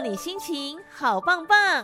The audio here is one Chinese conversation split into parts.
你心情好棒棒。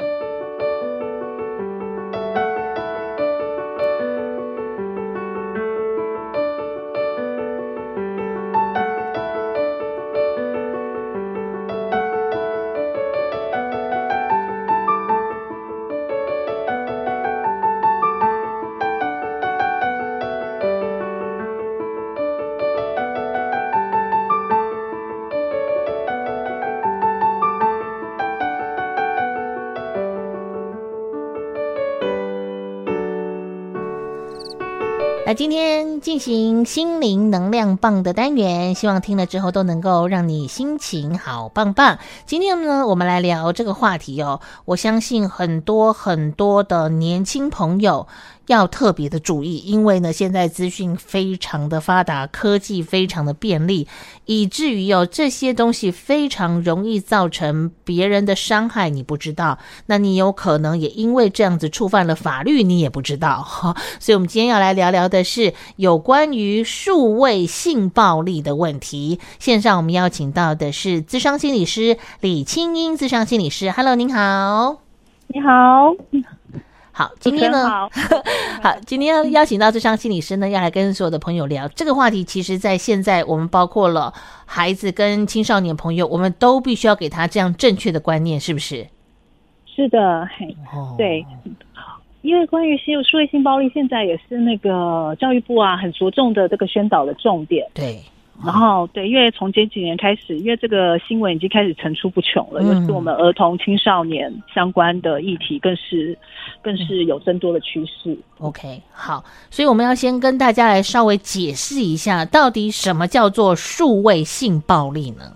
那今天进行心灵能量棒的单元，希望听了之后都能够让你心情好棒棒。今天呢，我们来聊这个话题哦。我相信很多很多的年轻朋友。要特别的注意，因为呢，现在资讯非常的发达，科技非常的便利，以至于有这些东西非常容易造成别人的伤害，你不知道，那你有可能也因为这样子触犯了法律，你也不知道。所以，我们今天要来聊聊的是有关于数位性暴力的问题。线上我们邀请到的是资商心理师李青英，资商心理师，Hello，您好，你好。好，今天呢，好，好，今天要邀请到这商心理师呢，要来跟所有的朋友聊这个话题。其实，在现在，我们包括了孩子跟青少年朋友，我们都必须要给他这样正确的观念，是不是？是的，嘿，对，因为关于性数位性暴力，现在也是那个教育部啊很着重的这个宣导的重点。对。然后，对，因为从前几年开始，因为这个新闻已经开始层出不穷了，尤其是我们儿童、青少年相关的议题，更是更是有增多的趋势。OK，好，所以我们要先跟大家来稍微解释一下，到底什么叫做数位性暴力呢？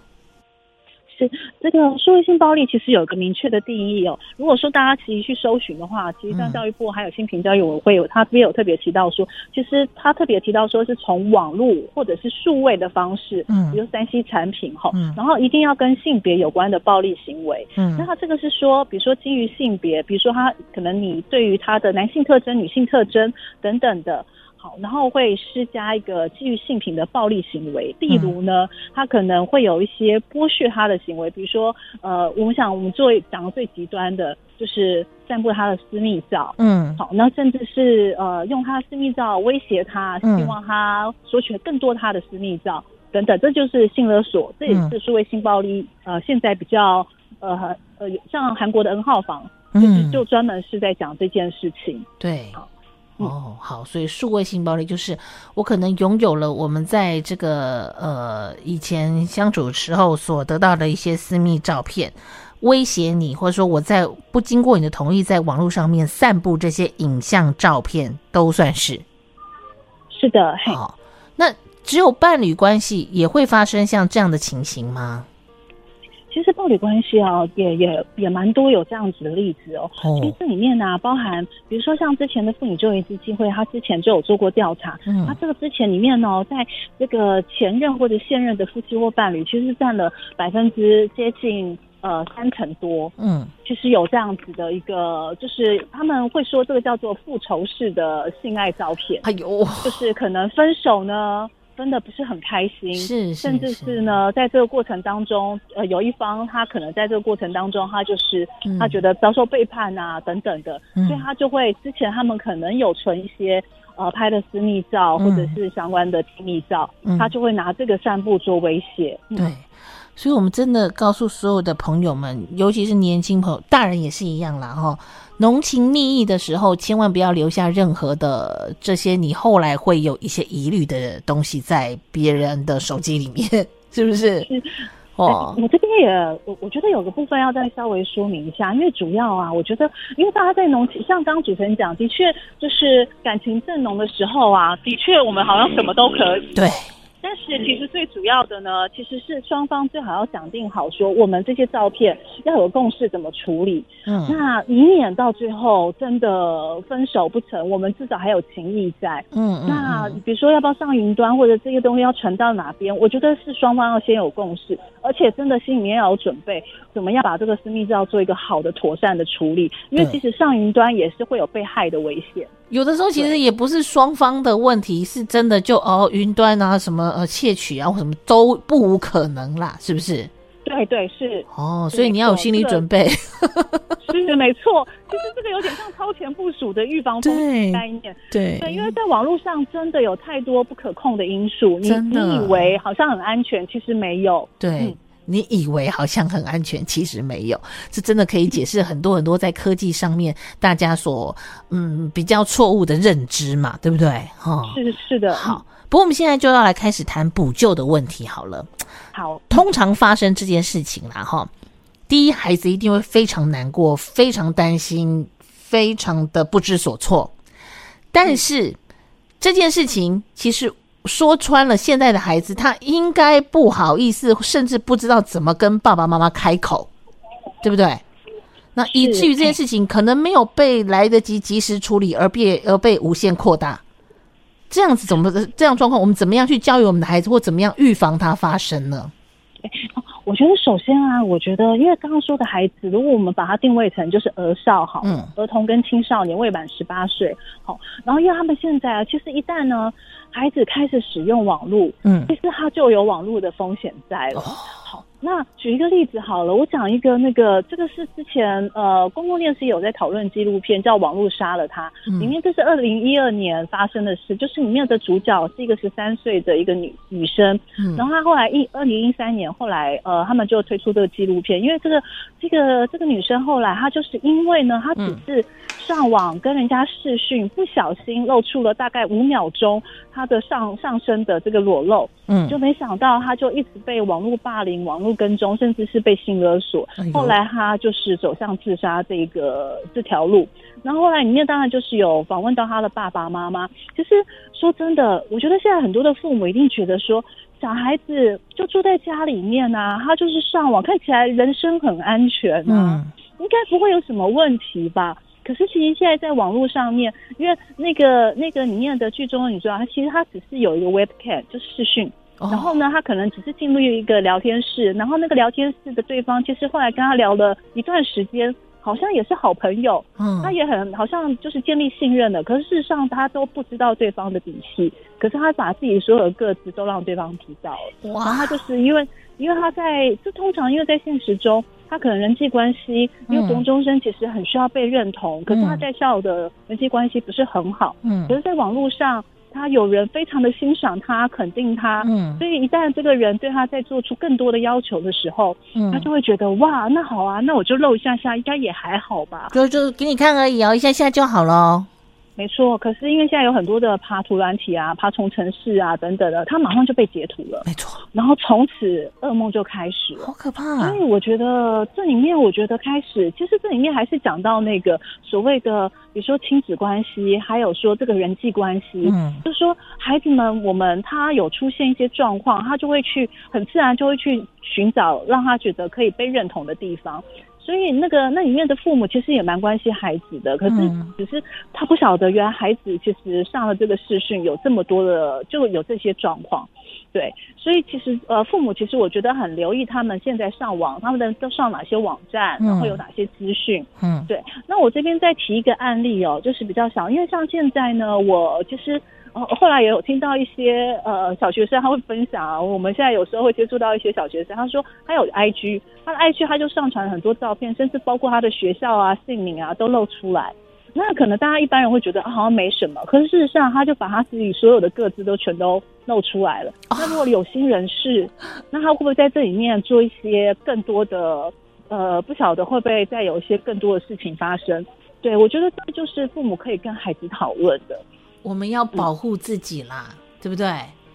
是这个数位性暴力其实有一个明确的定义哦。如果说大家其实去搜寻的话，其实像教育部还有性平教育委员会有，他没有特别提到说，其实他特别提到说是从网络或者是数位的方式，嗯，比如三 C 产品哈，嗯，然后一定要跟性别有关的暴力行为，嗯，那他这个是说，比如说基于性别，比如说他可能你对于他的男性特征、女性特征等等的。好，然后会施加一个基于性平的暴力行为，例如呢，他可能会有一些剥削他的行为，比如说，呃，我们想我们最讲的最极端的就是散布他的私密照，嗯，好，那甚至是呃用他的私密照威胁他，希望他索取更多他的私密照等等，这就是性勒索，这也是数位性暴力，呃，现在比较呃呃像韩国的 N 号房，就是就专门是在讲这件事情，对。哦，好，所以数位性暴力就是我可能拥有了我们在这个呃以前相处时候所得到的一些私密照片，威胁你，或者说我在不经过你的同意，在网络上面散布这些影像照片，都算是。是的，好，哦，那只有伴侣关系也会发生像这样的情形吗？其实暴力关系啊，也也也蛮多有这样子的例子哦。其实这里面呢、啊，包含比如说像之前的妇女就业基金会，他之前就有做过调查。嗯，他这个之前里面呢、哦，在这个前任或者现任的夫妻或伴侣，其实占了百分之接近呃三成多。嗯，其实有这样子的一个，就是他们会说这个叫做复仇式的性爱照片。哎呦，就是可能分手呢。真的不是很开心，是，甚至是呢，在这个过程当中，呃，有一方他可能在这个过程当中，他就是、嗯、他觉得遭受背叛啊等等的，嗯、所以他就会之前他们可能有存一些呃拍的私密照或者是相关的亲密照，嗯、他就会拿这个散布做威胁。嗯、对，所以我们真的告诉所有的朋友们，尤其是年轻朋友，大人也是一样啦哈。浓情蜜意的时候，千万不要留下任何的这些你后来会有一些疑虑的东西在别人的手机里面，是不是？是哦，我这边也我我觉得有个部分要再稍微说明一下，因为主要啊，我觉得因为大家在浓情，像刚刚主持人讲，的确就是感情正浓的时候啊，的确我们好像什么都可以。对。但是其实最主要的呢，其实是双方最好要讲定好，说我们这些照片要有共识怎么处理。嗯，那以免到最后真的分手不成，我们至少还有情谊在。嗯，那比如说要不要上云端，或者这些东西要传到哪边？我觉得是双方要先有共识，而且真的心里面要有准备，怎么样把这个私密照做一个好的、妥善的处理。因为其实上云端也是会有被害的危险。有的时候其实也不是双方的问题，是真的就哦云端啊什么呃窃取啊或什么都不无可能啦，是不是？对对是哦，所以你要有心理准备。是的，没错。其实这个有点像超前部署的预防风险概念。对对，因为在网络上真的有太多不可控的因素，你你以为好像很安全，其实没有。对。嗯你以为好像很安全，其实没有，这真的可以解释很多很多在科技上面大家所嗯比较错误的认知嘛，对不对？哈，是是的。好，不过我们现在就要来开始谈补救的问题好了。好，通常发生这件事情啦，哈，第一，孩子一定会非常难过，非常担心，非常的不知所措。但是、嗯、这件事情其实。说穿了，现在的孩子他应该不好意思，甚至不知道怎么跟爸爸妈妈开口，对不对？那以至于这件事情可能没有被来得及及时处理，而被而被无限扩大。这样子怎么这样状况？我们怎么样去教育我们的孩子，或怎么样预防它发生呢？我觉得首先啊，我觉得因为刚刚说的孩子，如果我们把它定位成就是儿少好，嗯，儿童跟青少年未满十八岁，好，然后因为他们现在啊，其实一旦呢，孩子开始使用网络，嗯，其实他就有网络的风险在了。那举一个例子好了，我讲一个那个，这个是之前呃公共电视有在讨论纪录片，叫《网络杀了他》，嗯，里面这是二零一二年发生的事，就是里面的主角是一个十三岁的一个女女生，嗯，然后她后来一二零一三年后来呃他们就推出这个纪录片，因为这个这个这个女生后来她就是因为呢，她只是上网跟人家视讯，不小心露出了大概五秒钟她的上上身的这个裸露，嗯，就没想到她就一直被网络霸凌，网络。跟踪，甚至是被性勒索，后来他就是走向自杀这个这条路。然后后来里面当然就是有访问到他的爸爸妈妈。其实说真的，我觉得现在很多的父母一定觉得说，小孩子就住在家里面啊，他就是上网，看起来人生很安全啊，应该不会有什么问题吧？可是其实现在在网络上面，因为那个那个里面的剧中的女主角，她其实她只是有一个 webcam，就是视讯。然后呢，他可能只是进入一个聊天室，然后那个聊天室的对方，其实后来跟他聊了一段时间，好像也是好朋友，嗯，他也很好像就是建立信任的。可是事实上，他都不知道对方的底细，可是他把自己所有的个资都让对方知道了。哇！然后他就是因为，因为他在就通常因为在现实中，他可能人际关系，因为国中生其实很需要被认同，嗯，可是他在校的人际关系不是很好，嗯，可是在网络上。他有人非常的欣赏他，肯定他，嗯，所以一旦这个人对他在做出更多的要求的时候，嗯，他就会觉得哇，那好啊，那我就露一下下，应该也还好吧，就就给你看而已哦，一下下就好了。没错，可是因为现在有很多的爬图软体啊、爬虫城市啊等等的，他马上就被截图了。没错，然后从此噩梦就开始了，好可怕啊！所以我觉得这里面，我觉得开始，其实这里面还是讲到那个所谓的，比如说亲子关系，还有说这个人际关系，嗯，就是说孩子们，我们他有出现一些状况，他就会去很自然就会去寻找让他觉得可以被认同的地方。所以那个那里面的父母其实也蛮关心孩子的，可是只是他不晓得原来孩子其实上了这个视讯有这么多的就有这些状况，对，所以其实呃父母其实我觉得很留意他们现在上网，他们的都上哪些网站，然后有哪些资讯，嗯，对。那我这边再提一个案例哦，就是比较小，因为像现在呢，我其实。哦，后后来也有听到一些呃小学生他会分享啊，我们现在有时候会接触到一些小学生，他说他有 IG，他的 IG 他就上传很多照片，甚至包括他的学校啊、姓名啊都露出来。那可能大家一般人会觉得好像没什么，可是事实上他就把他自己所有的各自都全都露出来了。那如果有心人士，那他会不会在这里面做一些更多的呃不晓得会不会再有一些更多的事情发生？对，我觉得这就是父母可以跟孩子讨论的。我们要保护自己啦，嗯、对不对？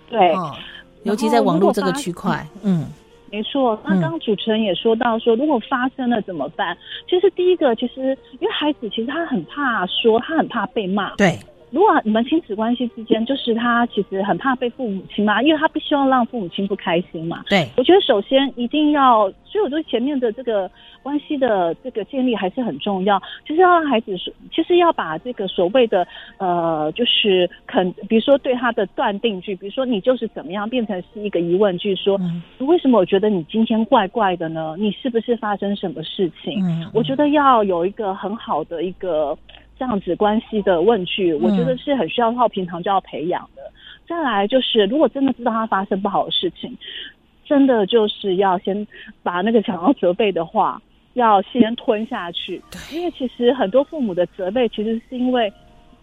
对、哦，尤其在网络这个区块，嗯，没错。那刚刚主持人也说到说，如果发生了怎么办？其实第一个，其实因为孩子其实他很怕说，他很怕被骂。对。如果你们亲子关系之间，就是他其实很怕被父母亲骂，因为他不希望让父母亲不开心嘛。对，我觉得首先一定要，所以我觉得前面的这个关系的这个建立还是很重要，就是要让孩子说，其实要把这个所谓的呃，就是肯，比如说对他的断定句，比如说你就是怎么样，变成是一个疑问句，说、嗯、为什么我觉得你今天怪怪的呢？你是不是发生什么事情？嗯嗯、我觉得要有一个很好的一个。这样子关系的问句，我觉得是很需要靠平常就要培养的。再来就是，如果真的知道他发生不好的事情，真的就是要先把那个想要责备的话，要先吞下去。因为其实很多父母的责备，其实是因为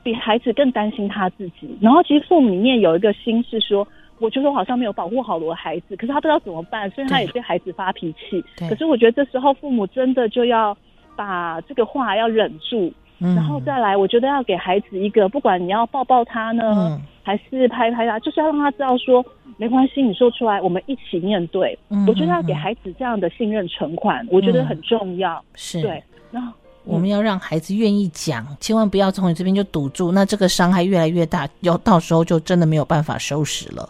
比孩子更担心他自己。然后其实父母里面有一个心是说，我觉得我好像没有保护好我的孩子，可是他不知道怎么办，所以他也对孩子发脾气。可是我觉得这时候父母真的就要把这个话要忍住。然后再来，我觉得要给孩子一个，不管你要抱抱他呢，嗯、还是拍拍他，就是要让他知道说，没关系，你说出来，我们一起面对。嗯、我觉得要给孩子这样的信任存款，嗯、我觉得很重要。是对，然后我们要让孩子愿意讲，嗯、千万不要从你这边就堵住，那这个伤害越来越大，要到时候就真的没有办法收拾了。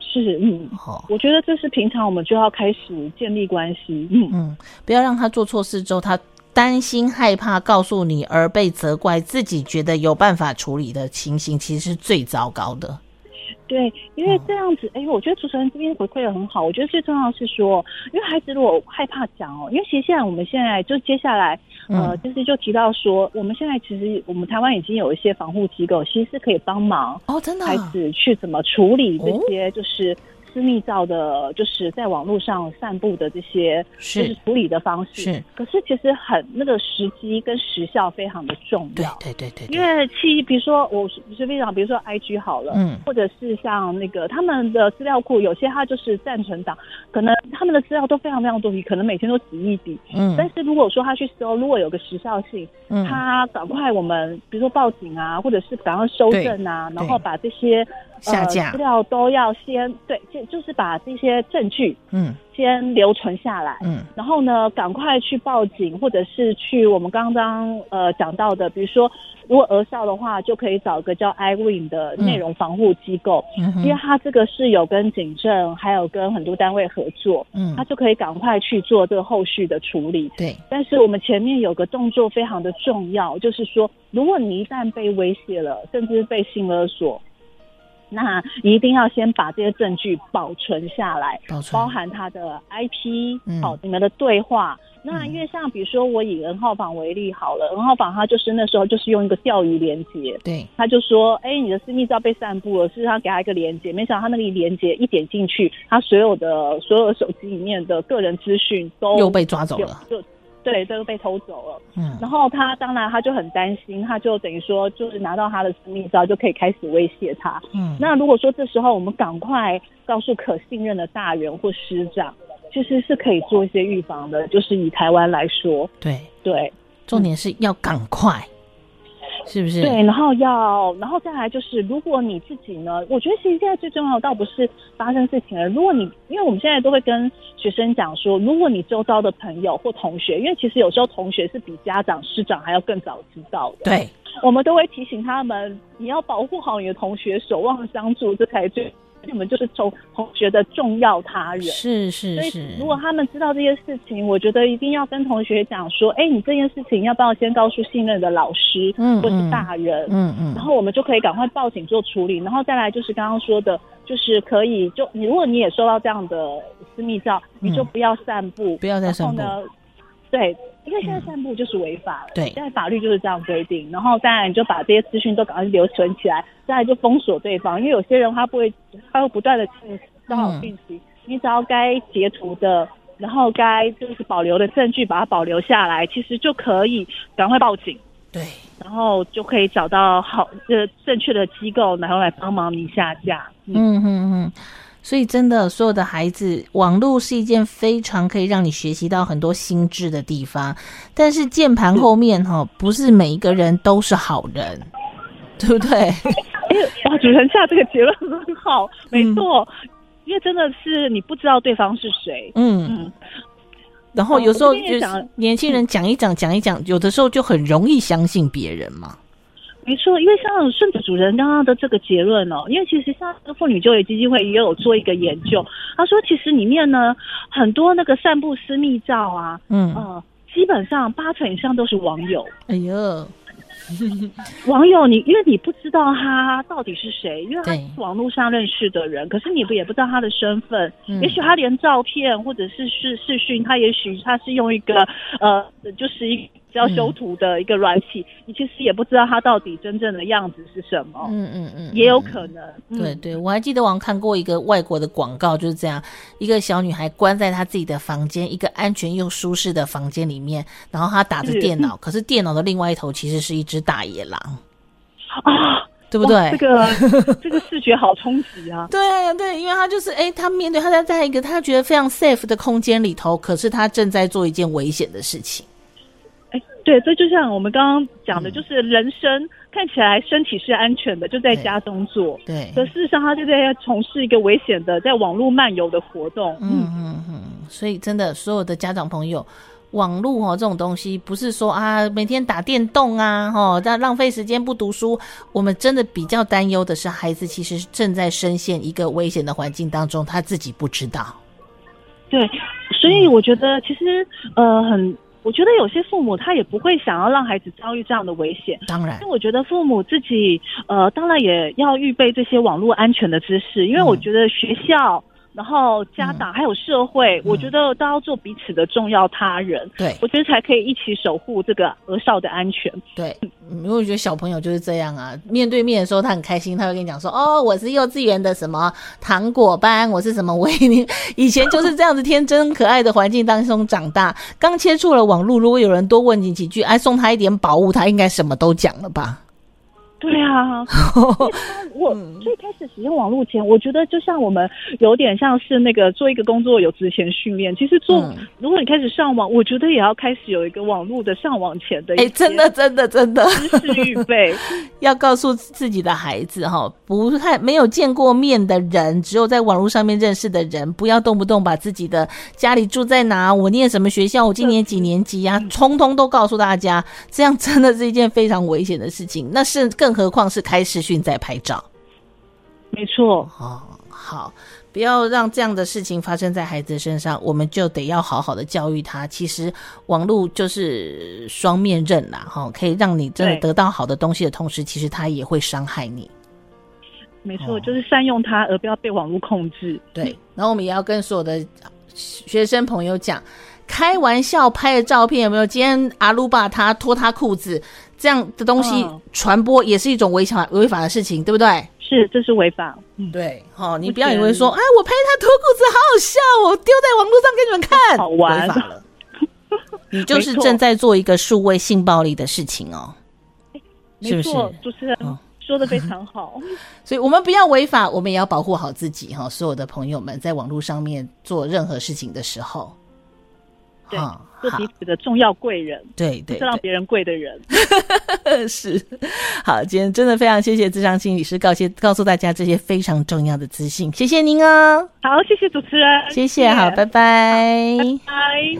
是，嗯，好，我觉得这是平常我们就要开始建立关系。嗯嗯，不要让他做错事之后他。担心害怕告诉你而被责怪，自己觉得有办法处理的情形，其实是最糟糕的。对，因为这样子，哎、嗯，我觉得主持人这边回馈的很好。我觉得最重要的是说，因为孩子如果害怕讲哦，因为其实现在我们现在就接下来，呃，就是就提到说，我们现在其实我们台湾已经有一些防护机构，其实是可以帮忙哦，真的孩子去怎么处理这些，就是。私密照的，就是在网络上散布的这些，就是处理的方式。是，可是其实很那个时机跟时效非常的重要。对对对对。因为其比如说我是非常，比如说 IG 好了，嗯，或者是像那个他们的资料库，有些它就是暂存档，可能他们的资料都非常非常多笔，可能每天都几亿笔。嗯。但是如果说他去搜，如果有个时效性，嗯，他赶快我们比如说报警啊，或者是赶快收证啊，然后把这些。下架资料都要先对，就就是把这些证据嗯。先留存下来嗯，然后呢赶快去报警，或者是去我们刚刚呃讲到的，比如说如果儿少的话，就可以找个叫 iReam 的内容防护机构，嗯，因为他这个是有跟警政还有跟很多单位合作，嗯，他就可以赶快去做这个后续的处理。对，但是我们前面有个动作非常的重要，就是说如果你一旦被威胁了，甚至被性勒索。那一定要先把这些证据保存下来，保存。包含他的 IP，好、嗯，你们的对话。那因为像比如说我以 N 号房为例好了，N、嗯、号房他就是那时候就是用一个钓鱼连接，对，他就说，哎、欸，你的私密照被散布了，是他给他一个连接，没想到他那个连接一点进去，他所有的所有的手机里面的个人资讯都又被抓走了，就。对，这个被偷走了。嗯，然后他当然他就很担心，他就等于说就是拿到他的私密照就可以开始威胁他。嗯，那如果说这时候我们赶快告诉可信任的大人或师长，其实是可以做一些预防的。就是以台湾来说，对对，重点是要赶快。嗯是不是？对，然后要，然后再来就是，如果你自己呢，我觉得其实现在最重要的倒不是发生事情了。如果你，因为我们现在都会跟学生讲说，如果你周遭的朋友或同学，因为其实有时候同学是比家长、师长还要更早知道的，对，我们都会提醒他们，你要保护好你的同学，守望相助，这才最。你们就是从同学的重要他人，是是是。所以如果他们知道这些事情，我觉得一定要跟同学讲说，哎，你这件事情要不要先告诉信任的老师，嗯，或是大人，嗯嗯，然后我们就可以赶快报警做处理，然后再来就是刚刚说的，就是可以就你如果你也收到这样的私密照，你就不要散布，不要再散布。然后呢，对。因为现在散步就是违法了，嗯，对，现在法律就是这样规定。然后当然你就把这些资讯都赶快留存起来，再来就封锁对方。因为有些人他不会，他会不断的去骚扰讯息。你只要该截图的，然后该就是保留的证据，把它保留下来，其实就可以赶快报警。对，然后就可以找到好呃正确的机构，然后来帮忙你下架。嗯嗯嗯。嗯所以，真的，所有的孩子，网络是一件非常可以让你学习到很多心智的地方。但是，键盘后面哈，不是每一个人都是好人，对不对？哇，主持人下这个结论很好，没错。嗯、因为真的是你不知道对方是谁。嗯嗯。然后有时候就是年轻人讲一讲，讲一讲，有的时候就很容易相信别人嘛。没错，因为像顺子主人刚刚的这个结论哦，因为其实像妇女就业基金会也有做一个研究，他说其实里面呢很多那个散布私密照啊，嗯呃，基本上八成以上都是网友。哎呦，网友你因为你不知道他到底是谁，因为他是网络上认识的人，可是你不也不知道他的身份，嗯、也许他连照片或者是视视讯，他也许他是用一个呃，就是一。只要修图的一个软体，嗯、你其实也不知道它到底真正的样子是什么。嗯嗯嗯，也有可能。嗯、对对，我还记得我看过一个外国的广告，就是这样，一个小女孩关在她自己的房间，一个安全又舒适的房间里面，然后她打着电脑，是可是电脑的另外一头其实是一只大野狼。啊。对不对？这个 这个视觉好冲击啊！对对，因为他就是哎，他面对他在在一个他觉得非常 safe 的空间里头，可是他正在做一件危险的事情。哎，对，这就像我们刚刚讲的，就是人生、嗯、看起来身体是安全的，就在家中做，对，可事实上他就在从事一个危险的在网络漫游的活动。嗯嗯嗯，所以真的，所有的家长朋友。网络哦，这种东西不是说啊，每天打电动啊，哦，在浪费时间不读书。我们真的比较担忧的是，孩子其实正在深陷一个危险的环境当中，他自己不知道。对，所以我觉得其实呃，很，我觉得有些父母他也不会想要让孩子遭遇这样的危险。当然，因为我觉得父母自己呃，当然也要预备这些网络安全的知识，因为我觉得学校。然后家长还有社会，嗯、我觉得都要做彼此的重要他人。对，我觉得才可以一起守护这个儿少的安全。对，因为我觉得小朋友就是这样啊，面对面的时候他很开心，他会跟你讲说：“哦，我是幼稚园的什么糖果班，我是什么维尼。”以前就是这样子天真可爱的环境当中长大，刚接触了网络，如果有人多问你几句，哎，送他一点宝物，他应该什么都讲了吧？对啊，我最开始使用网络前，我觉得就像我们有点像是那个做一个工作有职前训练。其实做，嗯、如果你开始上网，我觉得也要开始有一个网络的上网前的，哎，真的真的真的知识预备，要告诉自己的孩子哈，不太没有见过面的人，只有在网络上面认识的人，不要动不动把自己的家里住在哪，我念什么学校，我今年几年级呀，啊，通通都告诉大家，这样真的是一件非常危险的事情。那是更。更何况是开视讯在拍照，没错。哦，好，不要让这样的事情发生在孩子身上，我们就得要好好的教育他。其实网络就是双面刃啦，哈，可以让你真的得到好的东西的同时，其实它也会伤害你。没错，就是善用它，而不要被网络控制。对，然后我们也要跟所有的学生朋友讲，开玩笑拍的照片有没有？今天阿鲁巴他脱他裤子。这样的东西传播也是一种违法违法的事情，对不对？是，这是违法。嗯，对。好，你不要以为说，哎，我拍他脱裤子好好笑，哦丢在网络上给你们看，好玩。违法了。你就是正在做一个数位性暴力的事情哦，是不是？主持人说的非常好。所以我们不要违法，我们也要保护好自己哈。所有的朋友们在网络上面做任何事情的时候，对。做彼此的重要贵人，对对，是让别人贵的人。是，好，今天真的非常谢谢智商心理师告诫告诉大家这些非常重要的资讯，谢谢您哦。好，谢谢主持人，谢谢，好，拜拜，拜拜。